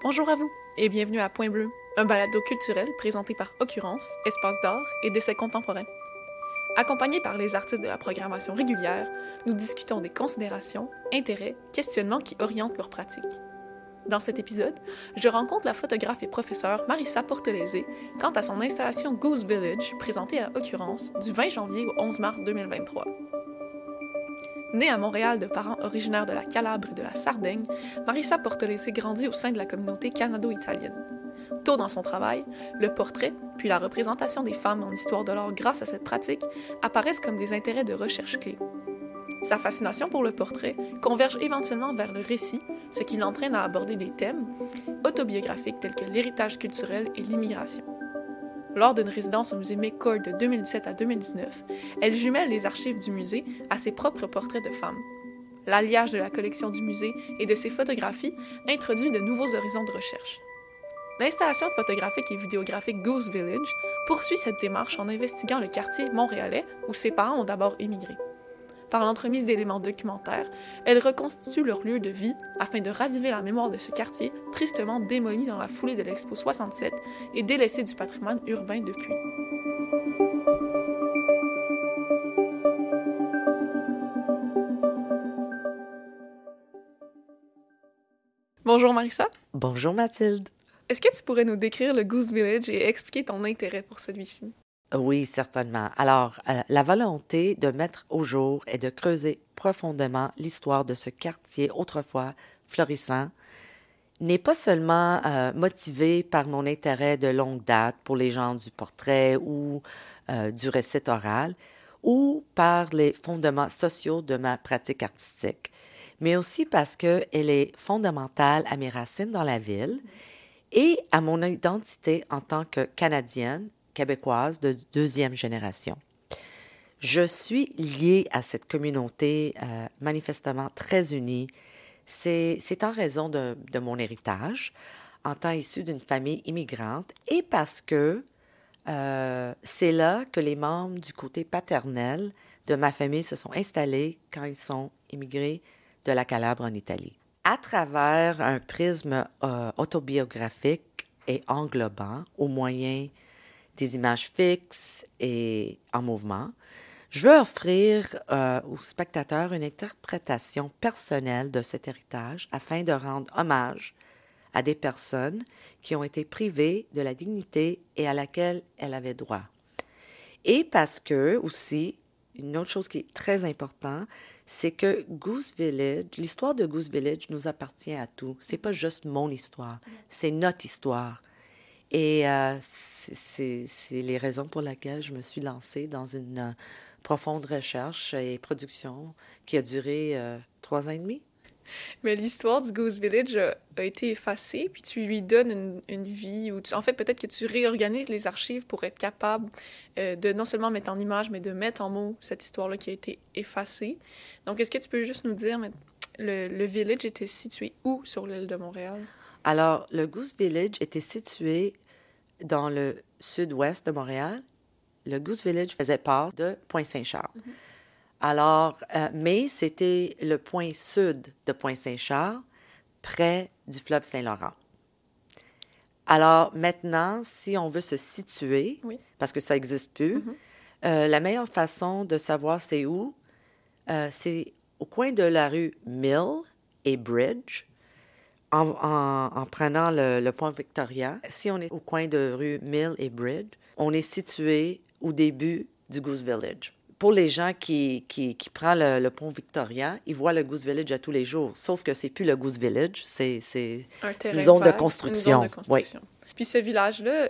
Bonjour à vous et bienvenue à Point Bleu, un balado culturel présenté par Occurrence, Espace d'art et d'essais contemporains. Accompagnés par les artistes de la programmation régulière, nous discutons des considérations, intérêts, questionnements qui orientent leur pratique. Dans cet épisode, je rencontre la photographe et professeure Marissa Portelese quant à son installation Goose Village présentée à Occurrence du 20 janvier au 11 mars 2023. Née à Montréal de parents originaires de la Calabre et de la Sardaigne, Marissa Portolese grandit au sein de la communauté canado-italienne. Tôt dans son travail, le portrait, puis la représentation des femmes en histoire de l'art grâce à cette pratique apparaissent comme des intérêts de recherche clés. Sa fascination pour le portrait converge éventuellement vers le récit, ce qui l'entraîne à aborder des thèmes autobiographiques tels que l'héritage culturel et l'immigration. Lors d'une résidence au musée McCord de 2017 à 2019, elle jumelle les archives du musée à ses propres portraits de femmes. L'alliage de la collection du musée et de ses photographies introduit de nouveaux horizons de recherche. L'installation photographique et vidéographique Goose Village poursuit cette démarche en investiguant le quartier montréalais où ses parents ont d'abord émigré par l'entremise d'éléments documentaires, elles reconstituent leur lieu de vie afin de raviver la mémoire de ce quartier tristement démoli dans la foulée de l'Expo 67 et délaissé du patrimoine urbain depuis. Bonjour Marissa. Bonjour Mathilde. Est-ce que tu pourrais nous décrire le Goose Village et expliquer ton intérêt pour celui-ci? Oui, certainement. Alors, euh, la volonté de mettre au jour et de creuser profondément l'histoire de ce quartier autrefois florissant n'est pas seulement euh, motivée par mon intérêt de longue date pour les gens du portrait ou euh, du récit oral, ou par les fondements sociaux de ma pratique artistique, mais aussi parce qu'elle est fondamentale à mes racines dans la ville et à mon identité en tant que Canadienne québécoise de deuxième génération. Je suis liée à cette communauté euh, manifestement très unie. C'est en raison de, mon héritage, en tant issu d'une famille immigrante, et parce que euh, c'est là que les membres du côté paternel de ma famille se sont installés quand ils sont immigrés de la Calabre en Italie. À travers un prisme euh, autobiographique et englobant, au moyen des images fixes et en mouvement, je veux offrir euh, aux spectateurs une interprétation personnelle de cet héritage afin de rendre hommage à des personnes qui ont été privées de la dignité et à laquelle elles avaient droit. Et parce que aussi, une autre chose qui est très importante, c'est que Goose Village, l'histoire de Goose Village nous appartient à tous. C'est pas juste mon histoire, c'est notre histoire. Et euh, c'est les raisons pour lesquelles je me suis lancée dans une euh, profonde recherche et production qui a duré euh, trois ans et demi. Mais l'histoire du Goose Village a, été effacée, puis tu lui donnes une, une vie, ou en fait, peut-être que tu réorganises les archives pour être capable de non seulement mettre en image, mais de mettre en mots cette histoire-là qui a été effacée. Donc, est-ce que tu peux juste nous dire, le, le village était situé où sur l'île de Montréal? Alors, le Goose Village était situé dans le sud-ouest de Montréal. Le Goose Village faisait part de Pointe-Saint-Charles. Mhm. Alors, euh, mais c'était le point sud de Pointe-Saint-Charles, près du fleuve Saint-Laurent. Alors maintenant, si on veut se situer, parce que ça n'existe plus, mhm. euh, la meilleure façon de savoir c'est où, euh, c'est au coin de la rue Mill et Bridge, en, prenant le, point Victoria, si on est au coin de rue Mill et Bridge, on est situé au début du Goose Village. Pour les gens qui, qui, qui prennent le, pont Victoria, ils voient le Goose Village à tous les jours. Sauf que c'est plus le Goose Village, c'est une, zone de construction. Une zone de construction. Puis ce village-là,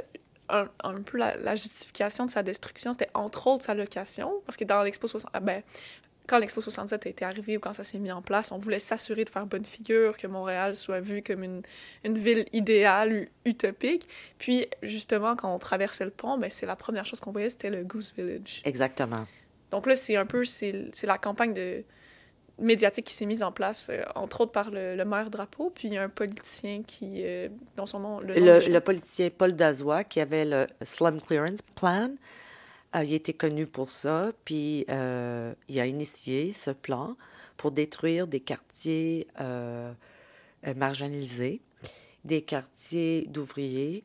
un, un, peu la, justification de sa destruction, c'était entre autres sa location, parce que dans l'Expo 60, ah ben, quand l'Expo 67 a été arrivé ou quand ça s'est mis en place, on voulait s'assurer de faire bonne figure, que Montréal soit vu comme une, une ville idéale, utopique. Puis, justement, quand on traversait le pont, ben, c'est la première chose qu'on voyait, c'était le Goose Village. Exactement. Donc là, c'est un peu, c'est la campagne de médiatique qui s'est mise en place, euh, entre autres par le, maire Drapeau, puis un politicien qui, euh, dans son nom... Le, le, le politicien Paul Dazois, qui avait le Slum Clearance Plan, euh, il était connu pour ça, puis euh, il a initié ce plan pour détruire des quartiers euh, marginalisés. des quartiers d'ouvriers.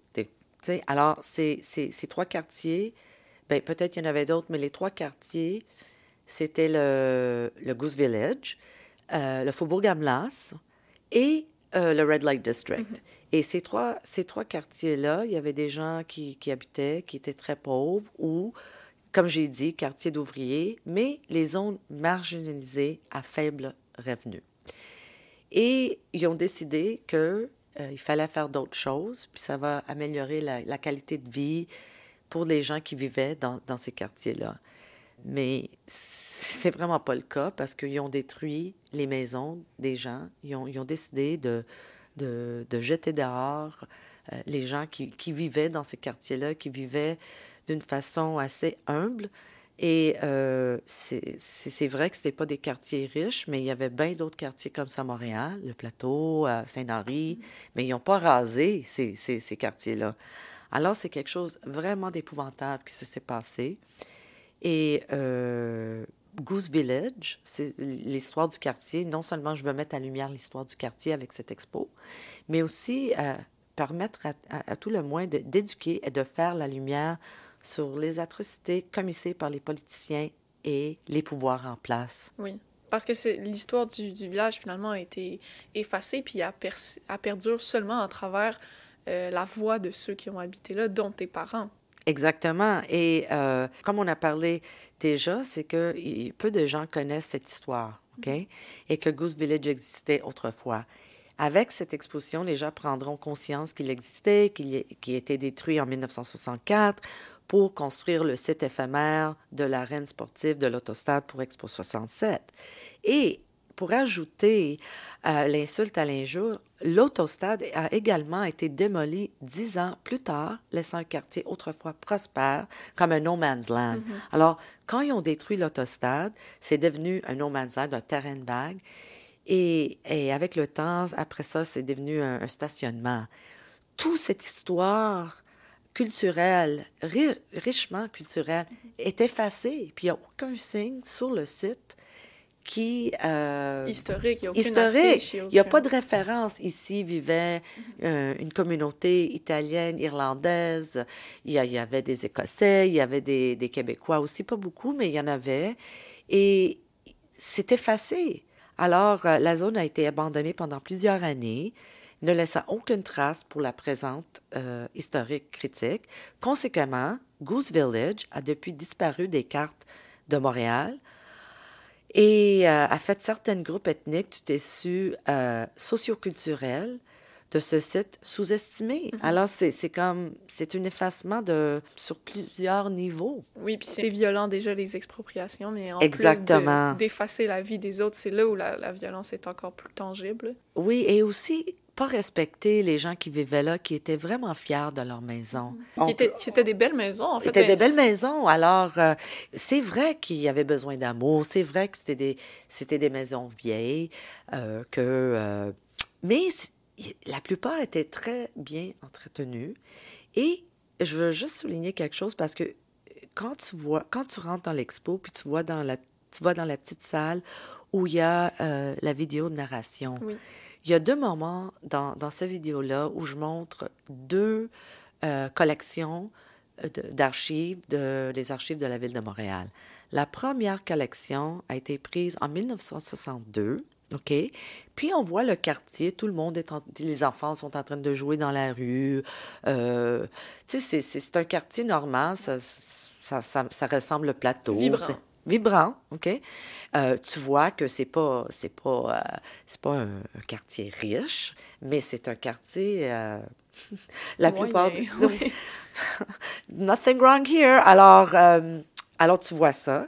Alors, ces, ces, ces, trois quartiers, ben, peut-être il y en avait d'autres, mais les trois quartiers, c'était le, Goose Village, euh, le Faubourg Gamlas et euh, le Red Light District. Mm-hmm. Et ces trois, ces trois quartiers-là, il y avait des gens qui, qui, habitaient, qui étaient très pauvres ou, comme j'ai dit, quartiers d'ouvriers, mais les zones marginalisées à faible revenu. Et ils ont décidé que euh, il fallait faire d'autres choses, puis ça va améliorer la, la, qualité de vie pour les gens qui vivaient dans, dans ces quartiers-là. Mais c'est vraiment pas le cas parce qu'ils ont détruit les maisons des gens. Ils ont, ils ont décidé de, de, jeter dehors euh, les gens qui, qui, vivaient dans ces quartiers-là, qui vivaient d'une façon assez humble. Et euh, c'est vrai que ce pas des quartiers riches, mais il y avait bien d'autres quartiers comme ça à Montréal, le Plateau, Saint-Henri, mais ils n'ont pas rasé ces, ces, ces quartiers-là. Alors, c'est quelque chose vraiment d'épouvantable qui s'est passé. Et euh, Goose Village, c'est l'histoire du quartier. Non seulement je veux mettre en lumière l'histoire du quartier avec cette expo, mais aussi euh, permettre à, à, tout le moins d'éduquer et de faire la lumière sur les atrocités commises par les politiciens et les pouvoirs en place. Oui, parce que l'histoire du, du, village finalement a été effacée puis a, per, a perdure seulement à travers euh, la voix de ceux qui ont habité là, dont tes parents. Exactement. Et euh, comme on a parlé déjà, c'est que peu de gens connaissent cette histoire, OK? Et que Goose Village existait autrefois. Avec cette exposition, les gens prendront conscience qu'il existait, qu'il qu était détruit en 1964 pour construire le site éphémère de l'arène sportive de l'Autostade pour Expo 67. Et pour ajouter euh, l'insulte à l'injure, l'autostade a également été démoli dix ans plus tard, laissant un quartier autrefois prospère comme un no man's land. Mm -hmm. Alors, quand ils ont détruit l'autostade, c'est devenu un no man's land, un terrain de vague. Et, et, avec le temps, après ça, c'est devenu un, un, stationnement. Toute cette histoire culturelle, ri richement culturelle, -hmm. est effacée. Puis il n'y a aucun signe sur le site qui... Euh, historique, il n'y a historique. Il n'y a pas de référence. Ici vivait euh, une communauté italienne, irlandaise. Il y, a, il y, avait des Écossais, il y avait des, des, Québécois aussi, pas beaucoup, mais il y en avait. Et c'est effacé. Alors, euh, la zone a été abandonnée pendant plusieurs années, ne laissant aucune trace pour la présente euh, historique critique. Conséquemment, Goose Village a depuis disparu des cartes de Montréal, et euh, a fait certains groupes ethniques du tissu euh, socioculturel de ce site sous-estimé. Mm -hmm. Alors, c'est comme, c'est un effacement de, sur plusieurs niveaux. Oui, puis c'est violent déjà les expropriations, mais en Exactement. plus d'effacer la vie des autres, c'est là où la, la violence est encore plus tangible. Oui, et aussi, pas respecter les gens qui vivaient là, qui étaient vraiment fiers de leur maison. C'était des belles maisons, en fait. C'était des belles maisons. Alors, euh, c'est vrai qu'il y avait besoin d'amour. C'est vrai que c'était des, c'était des maisons vieilles, euh, que, euh, mais la plupart étaient très bien entretenues. Et je veux juste souligner quelque chose parce que quand tu vois, quand tu rentres dans l'expo, puis tu vois dans la, tu vois dans la petite salle où il y a la vidéo de narration. Oui. Il y a deux moments dans, cette vidéo-là où je montre deux euh, collections d'archives de, des archives de la ville de Montréal. La première collection a été prise en 1962. OK? Puis on voit le quartier, tout le monde est en, les enfants sont en train de jouer dans la rue. Euh, tu sais, c'est un quartier normal, ça, ressemble au plateau. Vibrant, OK? Euh, tu vois que c'est pas, c'est pas, euh, c'est pas un, un, quartier riche, mais c'est un quartier, euh, la Moyen, plupart... Oui. Nothing wrong here. Alors, alors, tu vois ça.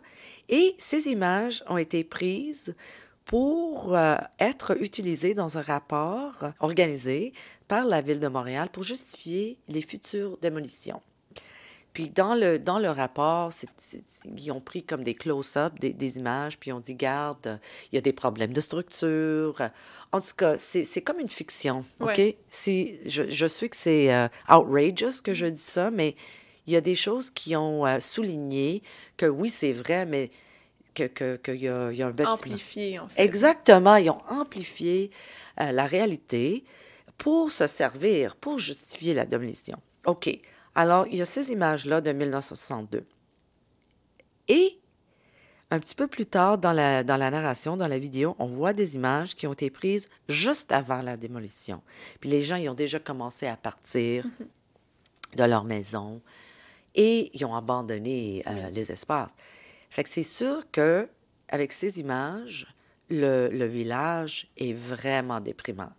Et ces images ont été prises pour être utilisées dans un rapport organisé par la Ville de Montréal pour justifier les futures démolitions. Puis dans le, dans le rapport, c est, c est, ils ont pris comme des close-up des, des, images, puis on dit, garde, il y a des problèmes de structure. En tout cas, c'est comme une fiction, OK? Ouais. Je, je sais que c'est uh, outrageous que je dis ça, mais il y a des choses qui ont uh, souligné que oui, c'est vrai, mais qu'il que, que y, a, y a un bâtiment. Amplifié, en fait. Exactement, ils ont amplifié euh, la réalité pour se servir, pour justifier la démolition. OK. Alors, il y a ces images-là de 1962. Et un petit peu plus tard dans la, dans la narration, dans la vidéo, on voit des images qui ont été prises juste avant la démolition. Puis les gens, ils ont déjà commencé à partir de leur maison et ils ont abandonné euh, les espaces. Fait que c'est sûr que avec ces images, le, le village est vraiment déprimant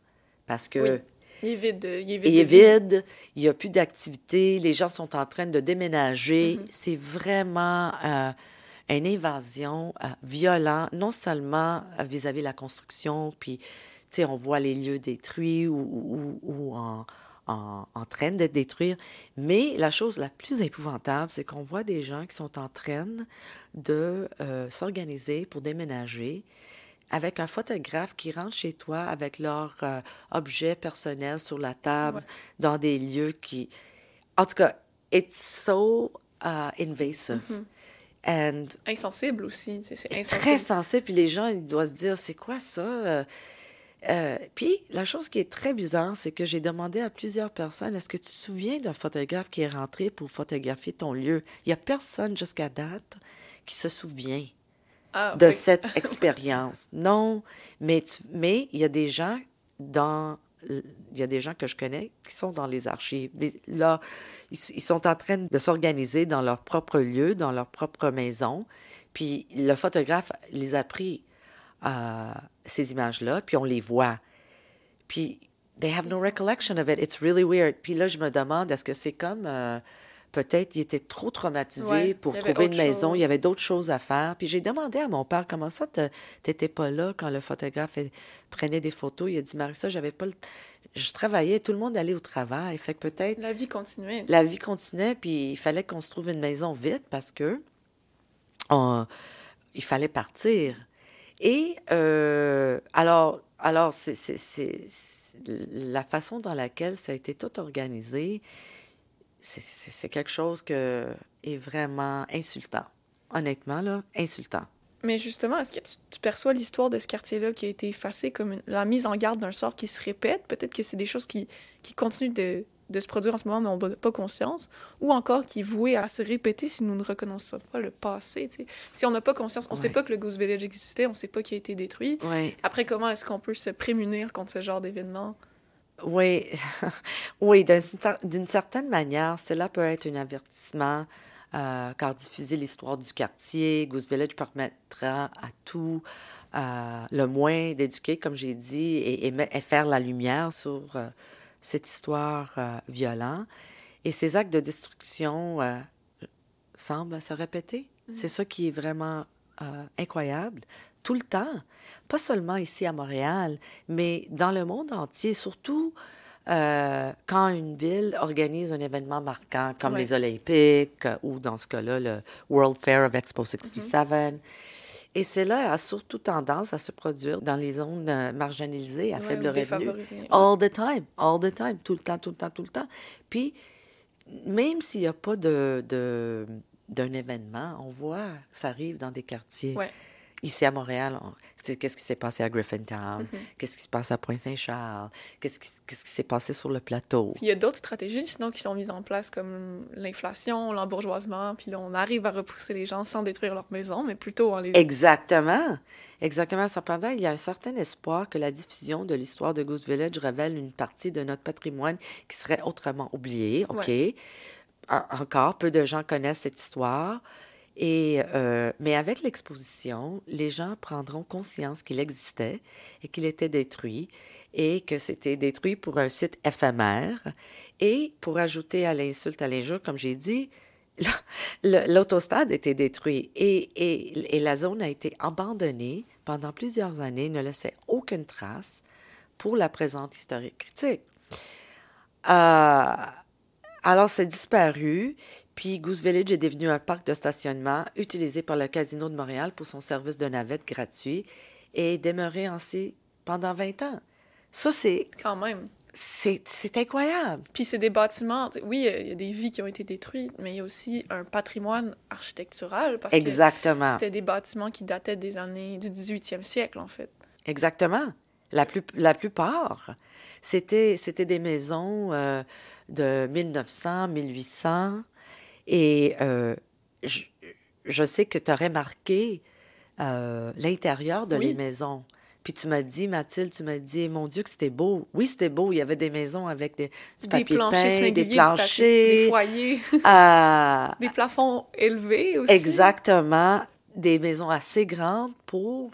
parce que Oui. Il est vide. Il est vide. il est de vie. vide, il n'y a plus d'activité, les gens sont en train de déménager. C'est vraiment euh, une invasion euh, violente, non seulement euh, vis-à-vis de la construction, puis, tu sais, on voit les lieux détruits ou, ou- ou en, en, en train d'être détruits, mais la chose la plus épouvantable, c'est qu'on voit des gens qui sont en train de euh, s'organiser pour déménager avec un photographe qui rentre chez toi avec leurs euh, objets personnels sur la table, Ouais. dans des lieux qui... En tout cas, it's so uh, invasive. And Insensible aussi. C'est très sensible, puis les gens, ils doivent se dire, c'est quoi ça? Euh, euh, puis, la chose qui est très bizarre, c'est que j'ai demandé à plusieurs personnes, est-ce que tu te souviens d'un photographe qui est rentré pour photographier ton lieu? Il n'y a personne jusqu'à date qui se souvient Ah, de oui. cette expérience. Non, mais tu- mais il y a des gens dans il y a des gens que je connais qui sont dans les archives. Là, ils, ils sont en train de s'organiser dans leur propre lieu, dans leur propre maison. Puis le photographe les a pris euh, ces images-là, puis on les voit. Puis they have no recollection of it. It's really weird. Puis là, je me demande, est-ce que c'est comme euh, peut-être il était trop traumatisé Ouais, pour trouver une maison, chose. il y avait d'autres choses à faire. Puis j'ai demandé à mon père comment ça, t'étais pas là quand le photographe prenait des photos. Il a dit Marissa, j'avais pas le... Je travaillais, tout le monde allait au travail. Fait que peut-être La vie continuait. la vie continuait, puis il fallait qu'on se trouve une maison vite parce que on- il fallait partir. Et euh, alors, alors c'est- la façon dans laquelle ça a été tout organisé, c'est, quelque chose que est vraiment insultant. Honnêtement, là, insultant. Mais justement, est-ce que tu, tu perçois l'histoire de ce quartier-là qui a été effacé comme une- la mise en garde d'un sort qui se répète? Peut-être que c'est des choses qui, qui continuent de, de se produire en ce moment, mais on n'a pas conscience. Ou encore qui est voué à se répéter si nous ne reconnaissons pas le passé. Si on n'a pas conscience, on ne sait pas que le Goose Village existait, on ne sait pas qu'il a été détruit. Après, comment est-ce qu'on peut se prémunir contre ce genre d'événement? Oui, oui, cer- d'une certaine manière, cela peut être un avertissement euh, car diffuser l'histoire du quartier, Goose Village permettra à tout euh, le moins d'éduquer, comme j'ai dit, et, et me- et faire la lumière sur euh, cette histoire violente. Et ces actes de destruction semblent se répéter. C'est ça qui est vraiment incroyable, tout le temps. Pas seulement ici à Montréal, mais dans le monde entier, surtout euh, quand une ville organise un événement marquant comme Ouais. les Olympiques euh, ou dans ce cas-là le World Fair of Expo 67. Et cela a surtout tendance à se produire dans les zones euh, marginalisées à Ouais, faible revenu. All the time, all the time, tout le temps, tout le temps, tout le temps. Puis, même s'il n'y a pas de, de- d'un événement, on voit que ça arrive dans des quartiers. Ouais. Ici à Montréal, qu'est-ce qui s'est passé à Griffintown, Mm-hmm. qu'est-ce qui se passe à Pointe-Saint-Charles, qu'est-ce qui, s'est passé sur le plateau? Puis il y a d'autres stratégies sinon qui sont mises en place comme l'inflation, l'embourgeoisement, puis là on arrive à repousser les gens sans détruire leur maison, mais plutôt en les... Exactement. Exactement. Cependant, il y a un certain espoir que la diffusion de l'histoire de Goose Village révèle une partie de notre patrimoine qui serait autrement oubliée. OK? En- Encore, peu de gens connaissent cette histoire. Et, euh, mais avec l'exposition, les gens prendront conscience qu'il existait et qu'il était détruit et que c'était détruit pour un site éphémère. Et pour ajouter à l'insulte, à l'injure, comme j'ai dit, l'autostade était détruit et, et, et la zone a été abandonnée pendant plusieurs années, ne laissait aucune trace pour la présente historique critique. Euh, alors, c'est disparu, puis Goose Village est devenu un parc de stationnement utilisé par le Casino de Montréal pour son service de navette gratuit et est demeuré ainsi pendant 20 ans. Ça, c'est, Quand même. c'est, incroyable. Puis c'est des bâtiments, oui, il y a des vies qui ont été détruites, mais il y a aussi un patrimoine architectural parce que Exactement. c'était des bâtiments qui dataient des années du 18e siècle, en fait. Exactement. La, plus, la plupart, c'était, c'était des maisons euh, de 1900, 1800. Et euh, je, je, sais que tu as remarqué euh, l'intérieur de Oui. les maisons. Puis tu m'as dit, Mathilde, tu m'as dit, mon Dieu, que c'était beau. Oui, c'était beau. Il y avait des maisons avec des, du Des papier planchers peint, des du papier- planchers. des foyers, euh, des plafonds élevés aussi. Exactement. Des maisons assez grandes pour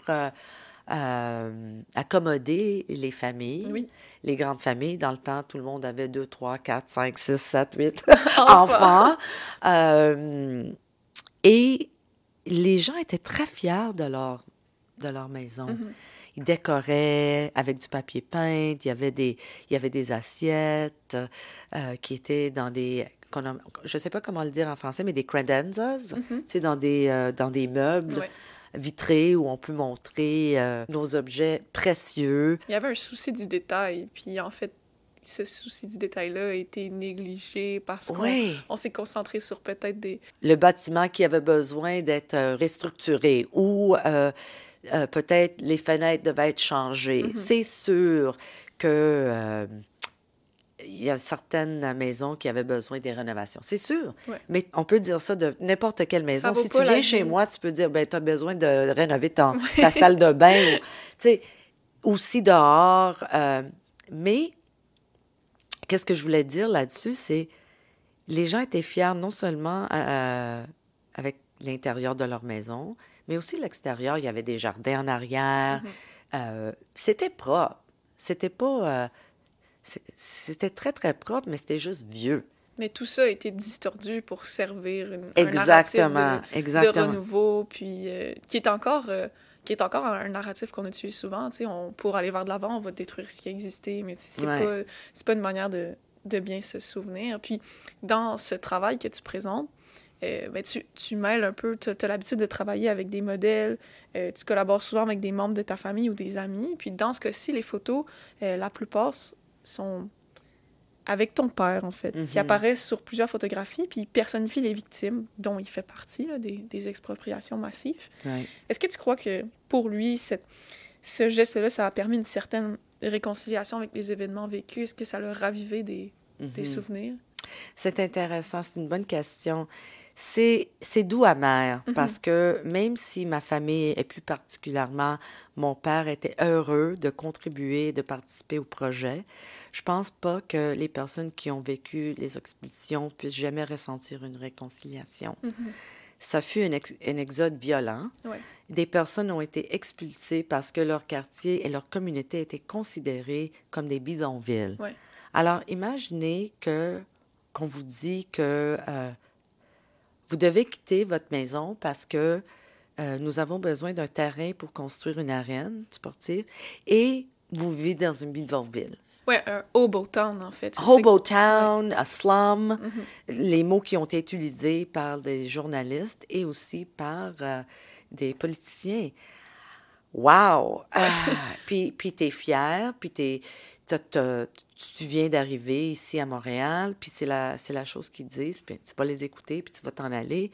euh, accommoder les familles. Oui. Les grandes familles. Dans le temps, tout le monde avait 2, 3, 4, 5, 6, 7, 8 Enfants. Euh, et les gens étaient très fiers de leur, de leur maison. Mhm. Ils décoraient avec du papier peint. Il y avait des, il y avait des assiettes euh, qui étaient dans des... a- je ne sais pas comment le dire en français, mais des credenzas. Tu sais, dans des, euh, dans des meubles Ouais. Vitrés où on peut montrer euh, nos objets précieux. Il y avait un souci du détail, puis en fait, ce souci du détail-là a été négligé parce qu'on Oui. on s'est concentré sur peut-être des... le bâtiment qui avait besoin d'être euh, restructuré ou euh, euh, peut-être les fenêtres devaient être changées. Mhm. C'est sûr que il y a certaines maisons qui avaient besoin des rénovations. C'est sûr. Ouais. Mais on peut dire ça de n'importe quelle maison. Si tu viens chez vie. moi, tu peux dire ben tu as besoin de rénover ton, ta salle de bain ou tu sais aussi dehors euh, mais qu'est-ce que je voulais dire là-dessus c'est les gens étaient fiers non seulement euh, avec l'intérieur de leur maison, mais aussi l'extérieur. Il y avait des jardins en arrière. Mhm. Euh, c'était propre. C'était pas. C'était très, très propre, mais c'était juste vieux. Mais tout ça a été distordu pour servir une, Exactement. un narratif de, de exactement. renouveau, puis euh, qui est encore... euh, qui est encore un narratif qu'on utilise souvent, tu sais, pour aller vers de l'avant, on va détruire ce qui existait, mais c'est Ouais. pas, pas une manière de, de bien se souvenir. Puis, dans ce travail que tu présentes, euh, ben, tu, tu mêles un peu, tu as, l'habitude de travailler avec des modèles, euh, tu collabores souvent avec des membres de ta famille ou des amis, puis dans ce cas-ci, les photos, euh, la plupart sont avec ton père, en fait, qui Mhm. apparaît sur plusieurs photographies, puis il personnifie les victimes, dont il fait partie, là, des, des expropriations massives. Ouais. Est-ce que tu crois que pour lui, cette, ce geste-là, ça a permis une certaine réconciliation avec les événements vécus? Est-ce que ça l'a ravivé des, des Mhm. souvenirs? C'est intéressant, c'est une bonne question. C'est, c'est doux amer Mhm. parce que même si ma famille et plus particulièrement mon père était heureux de contribuer, de participer au projet, je pense pas que les personnes qui ont vécu les expulsions puissent jamais ressentir une réconciliation. Mhm. Ça fut un, ex- un exode violent. Ouais. Des personnes ont été expulsées parce que leur quartier et leur communauté étaient considérés comme des bidonvilles. Ouais. Alors, imaginez que qu'on vous dit que euh, vous devez quitter votre maison parce que euh, nous avons besoin d'un terrain pour construire une arène sportive et vous vivez dans une bidonville. Ouais, un hobo town, en fait. Hobo town, a slum, Mhm. les mots qui ont été utilisés par des journalistes et aussi par euh, des politiciens. Wow! Ah, puis puis tu es fier, puis t'es- tu tu viens d'arriver ici à Montréal, puis c'est la, chose qu'ils disent, puis tu vas les écouter, puis tu vas t'en aller.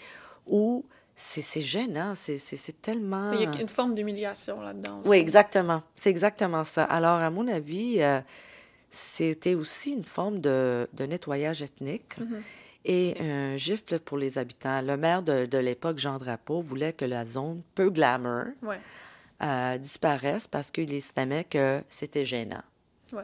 Ou c'est gênant, c'est tellement... Il y a une forme d'humiliation là-dedans. Oui, exactement. C'est exactement ça. Alors, à mon avis, euh, c'était aussi une forme de, de nettoyage ethnique Mhm. et un gifle pour les habitants. Le maire de, de l'époque, Jean Drapeau, voulait que la zone peu glamour Ouais. euh, disparaisse parce qu'il estimait que c'était gênant. Ouais.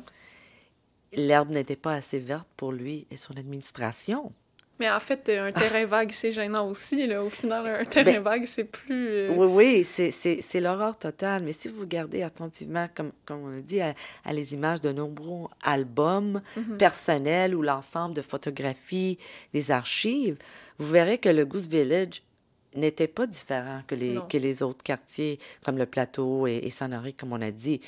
L'herbe n'était pas assez verte pour lui et son administration. Mais en fait, un terrain vague, c'est gênant aussi. Là. Au final, un terrain Ben, vague, c'est plus... euh, Oui, oui, c'est- l'horreur totale. Mais si vous regardez attentivement, comme, comme on a dit, à, à les images de nombreux albums Mhm. personnels ou l'ensemble de photographies des archives, vous verrez que le Goose Village n'était pas différent que les, Non. que les autres quartiers, comme le Plateau et, et Saint-Henri, comme on a dit.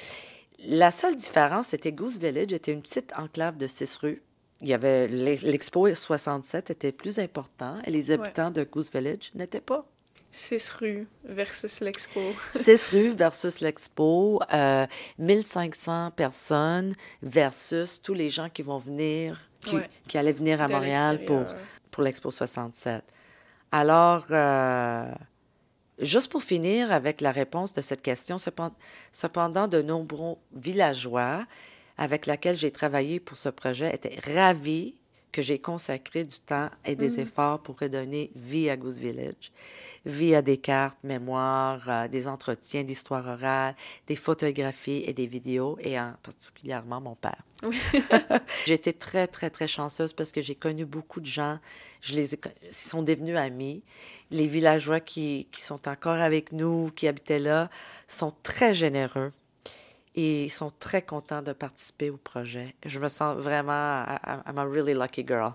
La seule différence, c'était Goose Village était une petite enclave de six rues. Il y avait l'Ex- l'Expo 67 était plus important et les habitants de Goose Village n'étaient pas. Six rues versus l'expo. 6 rues versus l'Expo, euh, 1500 personnes versus tous les gens qui vont venir, qui, Ouais. qui allaient venir à De Montréal pour, pour l'Expo 67. Alors, euh, juste pour finir avec la réponse de cette question, cependant, de nombreux villageois avec lesquels j'ai travaillé pour ce projet étaient ravis que j'ai consacré du temps et des mm. efforts pour redonner vie à Goose Village, via des cartes, mémoires, euh, des entretiens d'histoire orale, des photographies et des vidéos, et en particulièrement mon père. Oui. été très, très, très chanceuse parce que j'ai connu beaucoup de gens, je les ai, ils sont devenus amis. Les villageois qui, qui sont encore avec nous, qui habitaient là, sont très généreux et ils sont très contents de participer au projet. Je me sens vraiment, I'm a really lucky girl.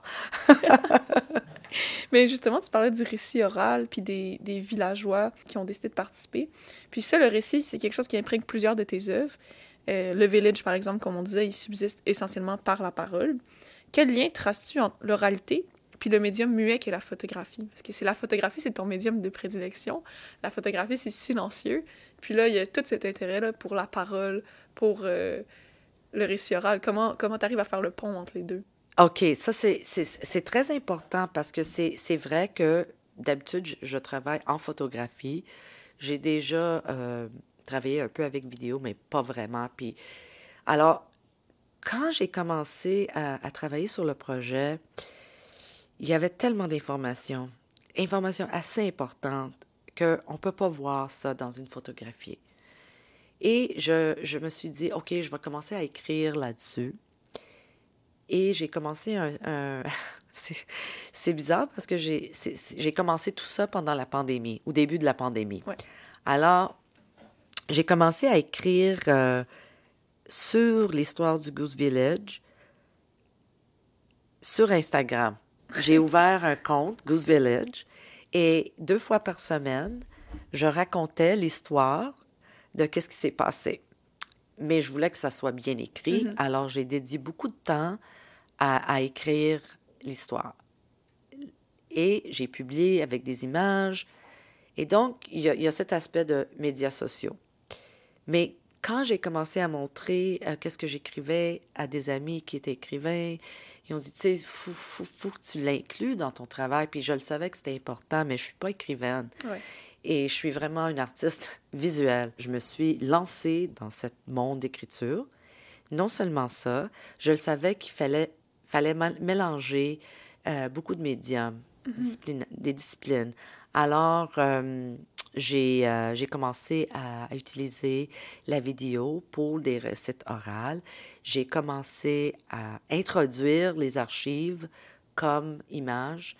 Mais justement, tu parlais du récit oral, puis des, des, villageois qui ont décidé de participer. Puis ça, le récit, c'est quelque chose qui imprègne plusieurs de tes œuvres. Euh, le village, par exemple, comme on disait, il subsiste essentiellement par la parole. Quel lien traces-tu entre l'oralité puis le médium muet qui est la photographie. Parce que c'est la photographie, c'est ton médium de prédilection. La photographie, c'est silencieux. Puis là, il y a tout cet intérêt-là pour la parole, pour euh, le récit oral. Comment comment tu arrives à faire le pont entre les deux? OK, ça, c'est très important parce que c'est vrai que d'habitude, je, travaille en photographie. J'ai déjà euh, travaillé un peu avec vidéo, mais pas vraiment. Puis, alors, quand j'ai commencé à, travailler sur le projet, il y avait tellement d'informations, informations assez importantes, qu'on ne peut pas voir ça dans une photographie. Et je, je, me suis dit, OK, je vais commencer à écrire là-dessus. Et j'ai commencé un... c'est bizarre parce que j'ai commencé tout ça pendant la pandémie, au début de la pandémie. Alors, j'ai commencé à écrire euh, sur l'histoire du Goose Village sur Instagram j'ai ouvert un compte, Goose Village, et deux fois par semaine, je racontais l'histoire de qu'est-ce qui s'est passé. Mais je voulais que ça soit bien écrit, mm-hmm. alors j'ai dédié beaucoup de temps à, écrire l'histoire. Et j'ai publié avec des images. Et donc, il y, y a cet aspect de médias sociaux. Mais quand j'ai commencé à montrer euh, qu'est-ce que j'écrivais à des amis qui étaient écrivains, ils ont dit, tu sais, il faut, faut, que tu l'inclues dans ton travail. Puis je le savais que c'était important, mais je suis pas écrivaine. Et je suis vraiment une artiste visuelle. Je me suis lancée dans ce monde d'écriture. Non seulement ça, je le savais qu'il fallait, fallait mélanger euh, beaucoup de médiums, mm-hmm. des disciplines. Alors, euh, euh, j'ai commencé à, utiliser la vidéo pour des recettes orales. J'ai commencé à introduire les archives comme images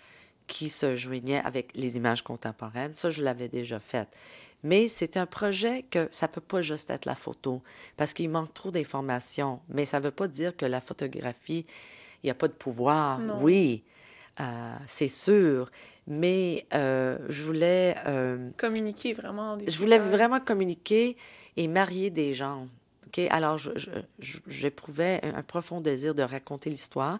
qui se joignaient avec les images contemporaines. Ça, je l'avais déjà fait. Mais c'est un projet que ça peut pas juste être la photo parce qu'il manque trop d'informations. Mais ça ne veut pas dire que la photographie, il n'y a pas de pouvoir. Oui, euh, c'est sûr mais euh, je voulais... Euh, communiquer vraiment. je voulais vraiment communiquer et marier des gens. OK? Alors, j'éprouvais je, un, profond désir de raconter l'histoire,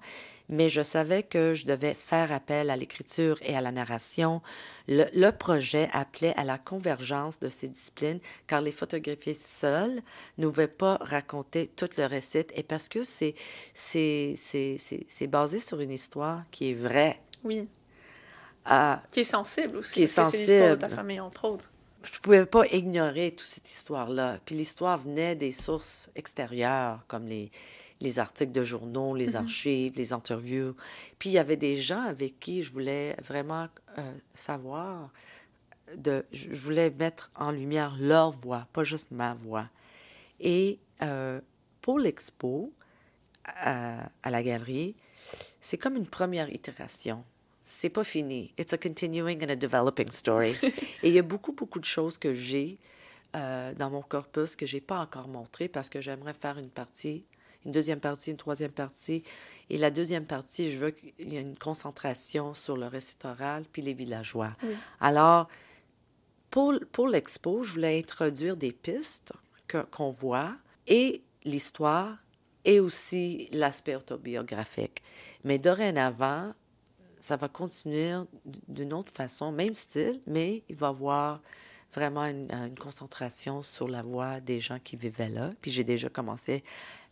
mais je savais que je devais faire appel à l'écriture et à la narration. Le, le, projet appelait à la convergence de ces disciplines, car les photographies seules ne pouvaient pas raconter tout le récit, et parce que c'est basé sur une histoire qui est vraie. Oui qui est sensible aussi. Qui est sensible. C'est l'histoire de ta famille, entre autres. Je ne pouvais pas ignorer toute cette histoire-là. Puis l'histoire venait des sources extérieures, comme les, les articles de journaux, les mm-hmm. archives, les interviews. Puis il y avait des gens avec qui je voulais vraiment euh, savoir, de, je voulais mettre en lumière leur voix, pas juste ma voix. Et euh, pour l'expo, à, à la galerie, c'est comme une première itération c'est pas fini. It's a continuing and a developing story. Et il y a beaucoup, beaucoup de choses que j'ai euh, dans mon corpus que j'ai pas encore montré parce que j'aimerais faire une partie, une deuxième partie, une troisième partie. Et la deuxième partie, je veux qu'il y ait une concentration sur le récit oral puis les villageois. Alors, pour, pour l'expo, je voulais introduire des pistes qu'on voit et l'histoire et aussi l'aspect autobiographique. Mais dorénavant, ça va continuer d'une autre façon, même style, mais il va y avoir vraiment une, concentration sur la voix des gens qui vivaient là. Puis j'ai déjà commencé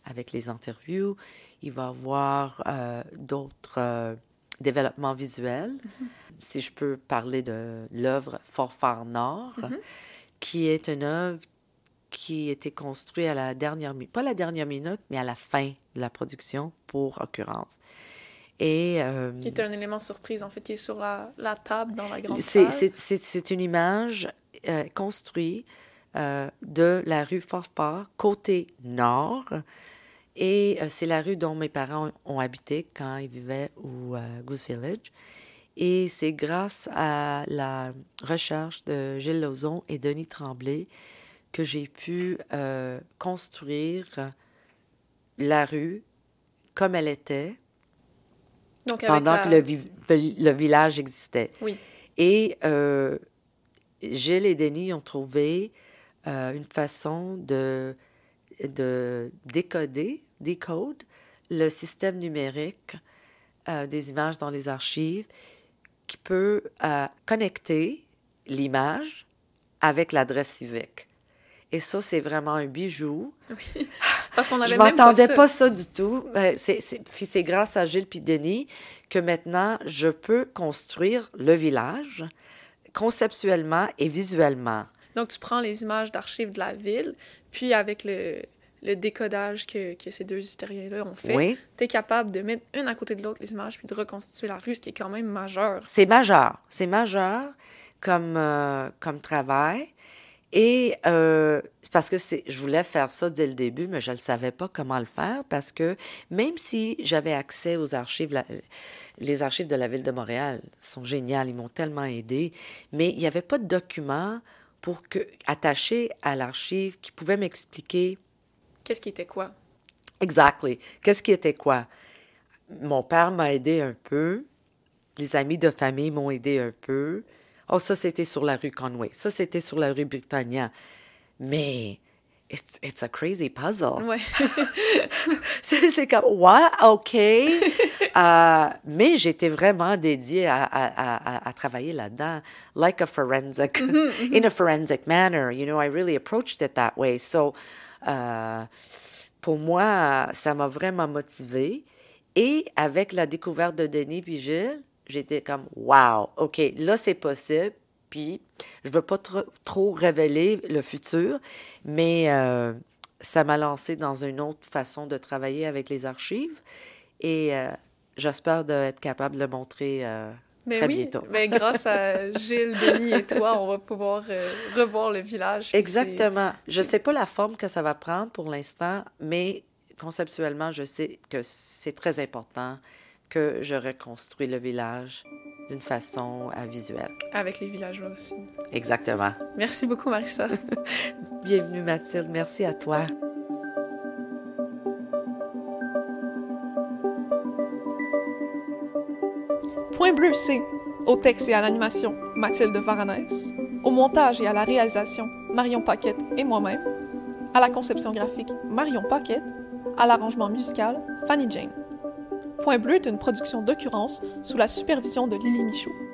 avec les interviews. Il va y avoir euh, d'autres euh, développement visuel. Mm-hmm. Si je peux parler de l'œuvre Forfar Nord, Mm-hmm. qui est une œuvre qui a été construite à la dernière minute, pas la dernière minute, mais à la fin de la production pour occurrence. Et euh, Qui est un élément surprise, en fait, qui est sur la, la table dans la grande c'est- salle. c'est c'est- c'est une image euh, construite euh, de la rue Forfar, côté nord. Et euh, c'est la rue dont mes parents ont, ont habité quand ils vivaient au euh, Goose Village. Et c'est grâce à la recherche de Gilles Lauzon et Denis Tremblay que j'ai pu euh, construire la rue comme elle était Donc, pendant la- que le, vi- le village existait. Oui. Et euh, Gilles et Denis ont trouvé euh, une façon de, de décoder, décode le système numérique euh, des images dans les archives qui peut connecter l'image avec l'adresse civique. Et ça, c'est vraiment un bijou. Parce qu'on avait Je m'attendais ça. pas ça du tout. C'est grâce à Gilles puis Denis que maintenant, je peux construire le village conceptuellement et visuellement. Donc, tu prends les images d'archives de la ville, puis avec le, le décodage que, que ces deux historiens-là ont fait, Oui. tu es capable de mettre une à côté de l'autre les images, puis de reconstituer la rue, ce qui est quand même majeur. C'est majeur. C'est majeur comme, euh, comme travail. Et euh, parce que c'est, je voulais faire ça dès le début, mais je ne savais pas comment le faire parce que même si j'avais accès aux archives, la- les archives de la ville de Montréal sont géniales, ils m'ont tellement aidé, mais il n'y avait pas de documents pour que, attachés à l'archive qui pouvaient m'expliquer Qu'est-ce qui était quoi? Exactly. Qu'est-ce qui était quoi? Mon père m'a aidé un peu. Les amis de famille m'ont aidé un peu. Oh, ça, c'était sur la rue Conway. Ça, c'était sur la rue Britannia. Mais it's, it's a crazy puzzle. Ouais. C'est comme, ouais, OK. Euh, mais j'étais vraiment dédiée à, à, à, à- à travailler là-dedans, like a forensic, in a forensic manner. You know, I really approached it that way. So, euh, pour moi, ça m'a vraiment motivée. Et avec la découverte de Denis puis Gilles, j'étais comme, wow, OK, là, c'est possible. Puis, je veux pas trop, trop révéler le futur, mais euh, ça m'a lancé dans une autre façon de travailler avec les archives. Et euh, j'espère d'être capable de le montrer euh, Mais très oui, bientôt. mais grâce à Gilles, Denis et toi, on va pouvoir euh, revoir le village. Exactement. Je ne sais pas la forme que ça va prendre pour l'instant, mais conceptuellement, je sais que c'est très important que je reconstruis le village d'une façon visuelle. Avec les villageois aussi. Exactement. Merci beaucoup, Marissa. Bienvenue, Mathilde. Merci à toi. Point bleu, c'est au texte et à l'animation, Mathilde Varanès. Au montage et à la réalisation, Marion Paquette et moi-même. À la conception graphique, Marion Paquette. À l'arrangement musical, Fanny Jane. Point bleu est une production d'occurrence sous la supervision de Lily Michaud.